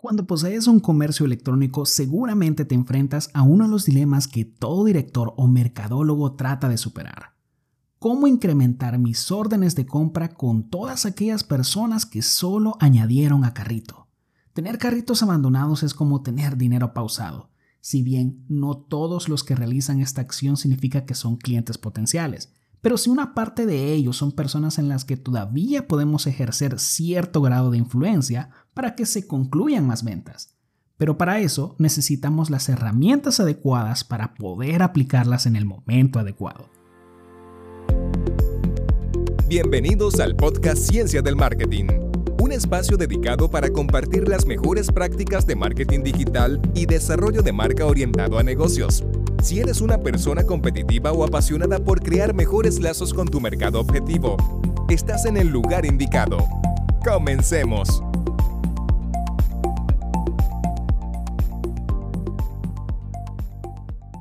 Cuando posees un comercio electrónico seguramente te enfrentas a uno de los dilemas que todo director o mercadólogo trata de superar. ¿Cómo incrementar mis órdenes de compra con todas aquellas personas que solo añadieron a carrito? Tener carritos abandonados es como tener dinero pausado. Si bien no todos los que realizan esta acción significa que son clientes potenciales, pero si una parte de ellos son personas en las que todavía podemos ejercer cierto grado de influencia para que se concluyan más ventas. Pero para eso necesitamos las herramientas adecuadas para poder aplicarlas en el momento adecuado. Bienvenidos al podcast Ciencia del Marketing, un espacio dedicado para compartir las mejores prácticas de marketing digital y desarrollo de marca orientado a negocios si eres una persona competitiva o apasionada por crear mejores lazos con tu mercado objetivo, estás en el lugar indicado. Comencemos.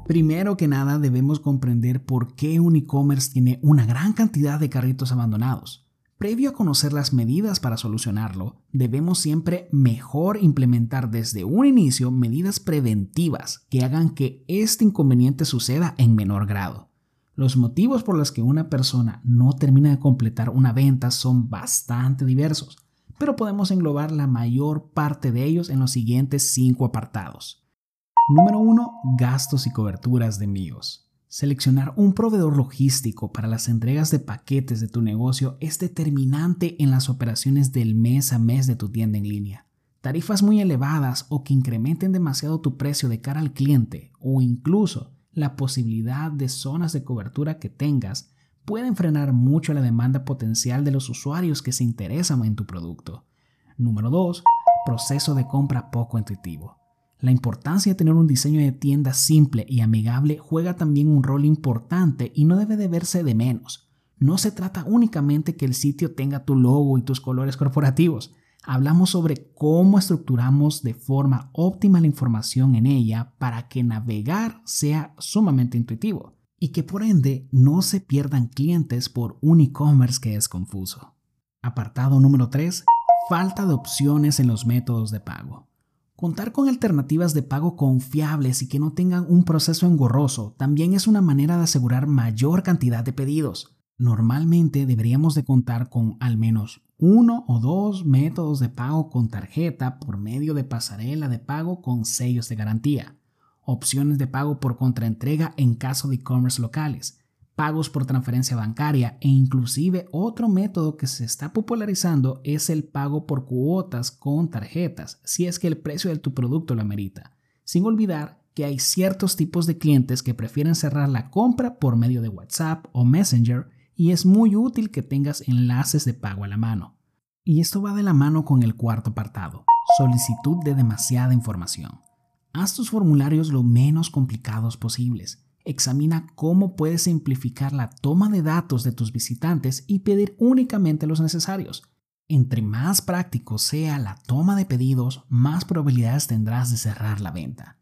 Primero que nada debemos comprender por qué un e-commerce tiene una gran cantidad de carritos abandonados. Previo a conocer las medidas para solucionarlo, debemos siempre mejor implementar desde un inicio medidas preventivas que hagan que este inconveniente suceda en menor grado. Los motivos por los que una persona no termina de completar una venta son bastante diversos, pero podemos englobar la mayor parte de ellos en los siguientes cinco apartados. Número 1. Gastos y coberturas de envíos. Seleccionar un proveedor logístico para las entregas de paquetes de tu negocio es determinante en las operaciones del mes a mes de tu tienda en línea. Tarifas muy elevadas o que incrementen demasiado tu precio de cara al cliente o incluso la posibilidad de zonas de cobertura que tengas pueden frenar mucho la demanda potencial de los usuarios que se interesan en tu producto. Número 2. Proceso de compra poco intuitivo. La importancia de tener un diseño de tienda simple y amigable juega también un rol importante y no debe de verse de menos. No se trata únicamente que el sitio tenga tu logo y tus colores corporativos. Hablamos sobre cómo estructuramos de forma óptima la información en ella para que navegar sea sumamente intuitivo y que por ende no se pierdan clientes por un e-commerce que es confuso. Apartado número 3. Falta de opciones en los métodos de pago. Contar con alternativas de pago confiables y que no tengan un proceso engorroso también es una manera de asegurar mayor cantidad de pedidos. Normalmente deberíamos de contar con al menos uno o dos métodos de pago con tarjeta por medio de pasarela de pago con sellos de garantía, opciones de pago por contraentrega en caso de e-commerce locales, pagos por transferencia bancaria e inclusive otro método que se está popularizando es el pago por cuotas con tarjetas, si es que el precio de tu producto lo amerita. Sin olvidar que hay ciertos tipos de clientes que prefieren cerrar la compra por medio de WhatsApp o Messenger y es muy útil que tengas enlaces de pago a la mano. Y esto va de la mano con el cuarto apartado, solicitud de demasiada información. Haz tus formularios lo menos complicados posibles Examina cómo puedes simplificar la toma de datos de tus visitantes y pedir únicamente los necesarios. Entre más práctico sea la toma de pedidos, más probabilidades tendrás de cerrar la venta.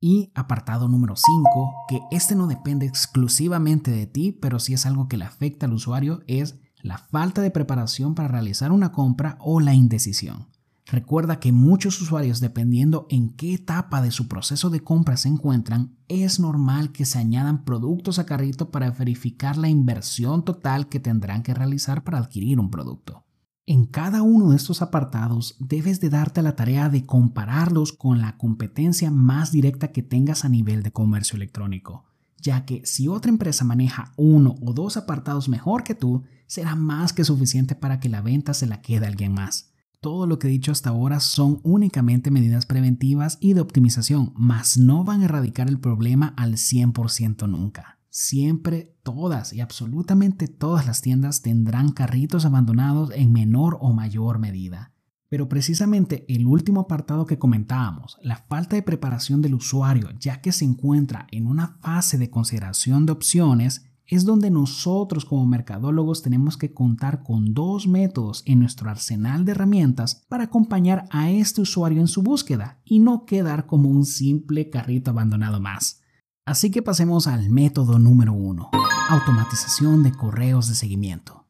Y apartado número 5, que este no depende exclusivamente de ti, pero sí es algo que le afecta al usuario, es la falta de preparación para realizar una compra o la indecisión. Recuerda que muchos usuarios, dependiendo en qué etapa de su proceso de compra se encuentran, es normal que se añadan productos a carrito para verificar la inversión total que tendrán que realizar para adquirir un producto. En cada uno de estos apartados debes de darte la tarea de compararlos con la competencia más directa que tengas a nivel de comercio electrónico, ya que si otra empresa maneja uno o dos apartados mejor que tú, será más que suficiente para que la venta se la quede a alguien más. Todo lo que he dicho hasta ahora son únicamente medidas preventivas y de optimización, mas no van a erradicar el problema al 100% nunca. Siempre todas y absolutamente todas las tiendas tendrán carritos abandonados en menor o mayor medida. Pero precisamente el último apartado que comentábamos, la falta de preparación del usuario ya que se encuentra en una fase de consideración de opciones, es donde nosotros como mercadólogos tenemos que contar con dos métodos en nuestro arsenal de herramientas para acompañar a este usuario en su búsqueda y no quedar como un simple carrito abandonado más. Así que pasemos al método número uno, automatización de correos de seguimiento.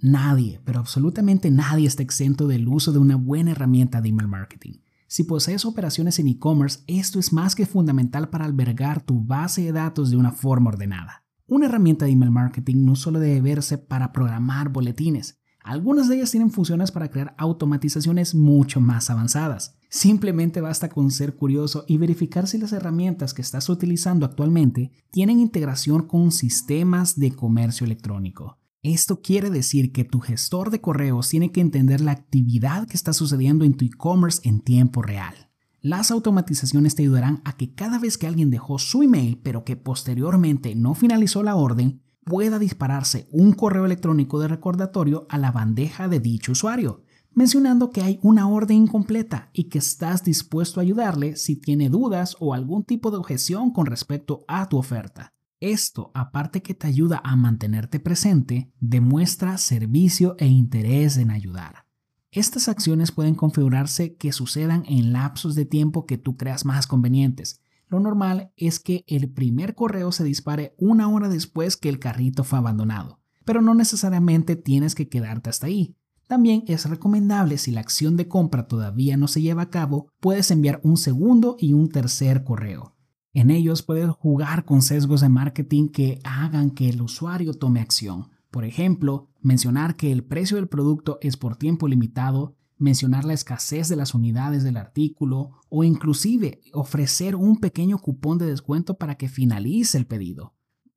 Nadie, pero absolutamente nadie está exento del uso de una buena herramienta de email marketing. Si posees operaciones en e-commerce, esto es más que fundamental para albergar tu base de datos de una forma ordenada. Una herramienta de email marketing no solo debe verse para programar boletines, algunas de ellas tienen funciones para crear automatizaciones mucho más avanzadas. Simplemente basta con ser curioso y verificar si las herramientas que estás utilizando actualmente tienen integración con sistemas de comercio electrónico. Esto quiere decir que tu gestor de correos tiene que entender la actividad que está sucediendo en tu e-commerce en tiempo real. Las automatizaciones te ayudarán a que cada vez que alguien dejó su email pero que posteriormente no finalizó la orden, pueda dispararse un correo electrónico de recordatorio a la bandeja de dicho usuario, mencionando que hay una orden incompleta y que estás dispuesto a ayudarle si tiene dudas o algún tipo de objeción con respecto a tu oferta. Esto, aparte que te ayuda a mantenerte presente, demuestra servicio e interés en ayudar. Estas acciones pueden configurarse que sucedan en lapsos de tiempo que tú creas más convenientes, lo normal es que el primer correo se dispare una hora después que el carrito fue abandonado, pero no necesariamente tienes que quedarte hasta ahí. También es recomendable si la acción de compra todavía no se lleva a cabo, puedes enviar un segundo y un tercer correo. En ellos puedes jugar con sesgos de marketing que hagan que el usuario tome acción. Por ejemplo, mencionar que el precio del producto es por tiempo limitado mencionar la escasez de las unidades del artículo o inclusive ofrecer un pequeño cupón de descuento para que finalice el pedido.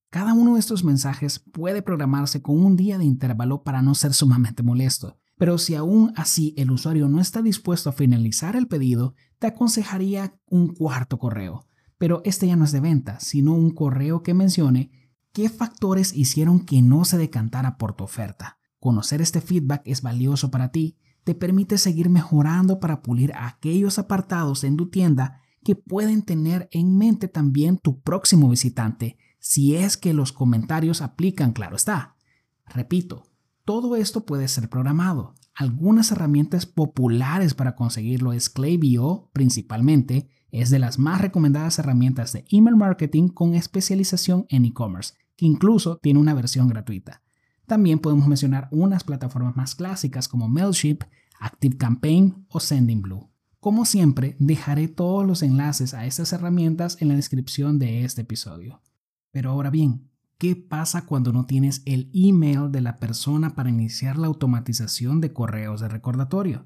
Cada uno de estos mensajes puede programarse con un día de intervalo para no ser sumamente molesto, pero si aún así el usuario no está dispuesto a finalizar el pedido, te aconsejaría un cuarto correo. Pero este ya no es de venta, sino un correo que mencione qué factores hicieron que no se decantara por tu oferta. Conocer este feedback es valioso para ti te permite seguir mejorando para pulir aquellos apartados en tu tienda que pueden tener en mente también tu próximo visitante, si es que los comentarios aplican, claro está. Repito, todo esto puede ser programado. Algunas herramientas populares para conseguirlo es Klaviyo, principalmente, es de las más recomendadas herramientas de email marketing con especialización en e-commerce, que incluso tiene una versión gratuita. También podemos mencionar unas plataformas más clásicas como Mailchimp, ActiveCampaign o SendingBlue. Como siempre, dejaré todos los enlaces a estas herramientas en la descripción de este episodio. Pero ahora bien, ¿qué pasa cuando no tienes el email de la persona para iniciar la automatización de correos de recordatorio?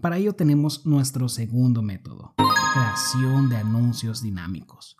Para ello tenemos nuestro segundo método, creación de anuncios dinámicos.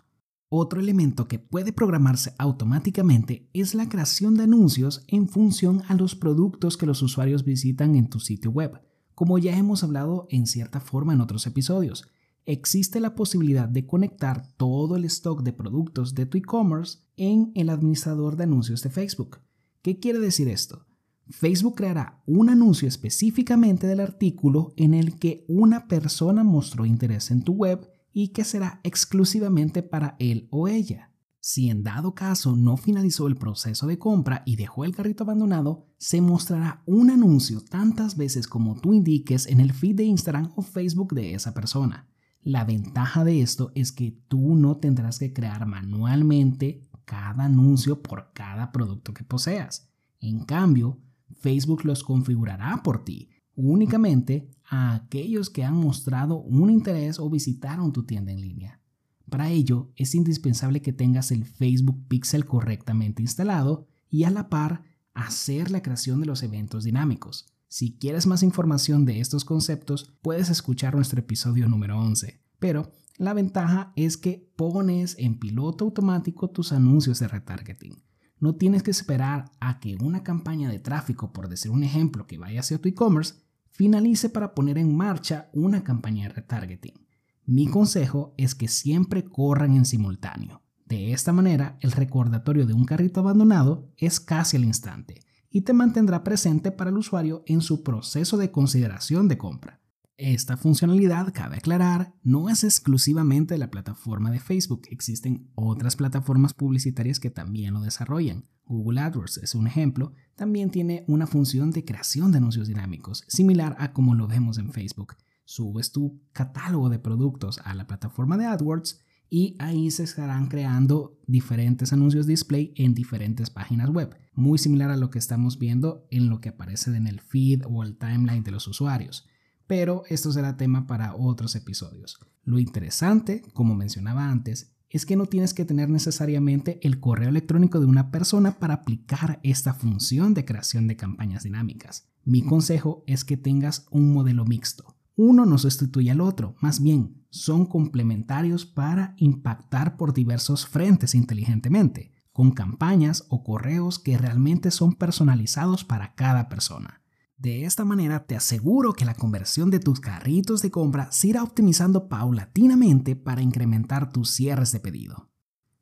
Otro elemento que puede programarse automáticamente es la creación de anuncios en función a los productos que los usuarios visitan en tu sitio web. Como ya hemos hablado en cierta forma en otros episodios, existe la posibilidad de conectar todo el stock de productos de tu e-commerce en el administrador de anuncios de Facebook. ¿Qué quiere decir esto? Facebook creará un anuncio específicamente del artículo en el que una persona mostró interés en tu web y que será exclusivamente para él o ella. Si en dado caso no finalizó el proceso de compra y dejó el carrito abandonado, se mostrará un anuncio tantas veces como tú indiques en el feed de Instagram o Facebook de esa persona. La ventaja de esto es que tú no tendrás que crear manualmente cada anuncio por cada producto que poseas. En cambio, Facebook los configurará por ti, únicamente a aquellos que han mostrado un interés o visitaron tu tienda en línea. Para ello, es indispensable que tengas el Facebook Pixel correctamente instalado y a la par hacer la creación de los eventos dinámicos. Si quieres más información de estos conceptos, puedes escuchar nuestro episodio número 11. Pero la ventaja es que pones en piloto automático tus anuncios de retargeting. No tienes que esperar a que una campaña de tráfico, por decir un ejemplo, que vaya hacia tu e-commerce, finalice para poner en marcha una campaña de retargeting. Mi consejo es que siempre corran en simultáneo. De esta manera, el recordatorio de un carrito abandonado es casi al instante y te mantendrá presente para el usuario en su proceso de consideración de compra. Esta funcionalidad, cabe aclarar, no es exclusivamente de la plataforma de Facebook, existen otras plataformas publicitarias que también lo desarrollan. Google AdWords es un ejemplo, también tiene una función de creación de anuncios dinámicos, similar a como lo vemos en Facebook. Subes tu catálogo de productos a la plataforma de AdWords y ahí se estarán creando diferentes anuncios display en diferentes páginas web, muy similar a lo que estamos viendo en lo que aparece en el feed o el timeline de los usuarios. Pero esto será tema para otros episodios. Lo interesante, como mencionaba antes, es que no tienes que tener necesariamente el correo electrónico de una persona para aplicar esta función de creación de campañas dinámicas. Mi consejo es que tengas un modelo mixto. Uno no sustituye al otro, más bien son complementarios para impactar por diversos frentes inteligentemente, con campañas o correos que realmente son personalizados para cada persona. De esta manera te aseguro que la conversión de tus carritos de compra se irá optimizando paulatinamente para incrementar tus cierres de pedido.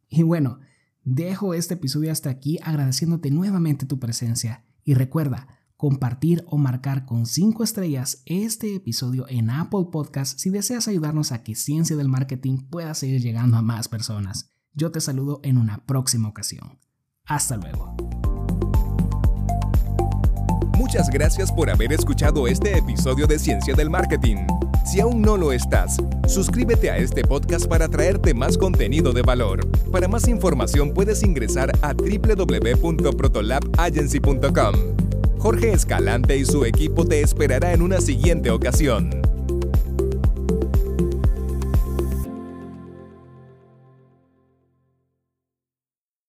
Y bueno, dejo este episodio hasta aquí agradeciéndote nuevamente tu presencia y recuerda compartir o marcar con 5 estrellas este episodio en Apple Podcast si deseas ayudarnos a que Ciencia del Marketing pueda seguir llegando a más personas. Yo te saludo en una próxima ocasión. Hasta luego. Muchas gracias por haber escuchado este episodio de Ciencia del Marketing. Si aún no lo estás, suscríbete a este podcast para traerte más contenido de valor. Para más información puedes ingresar a www.protolabagency.com. Jorge Escalante y su equipo te esperará en una siguiente ocasión.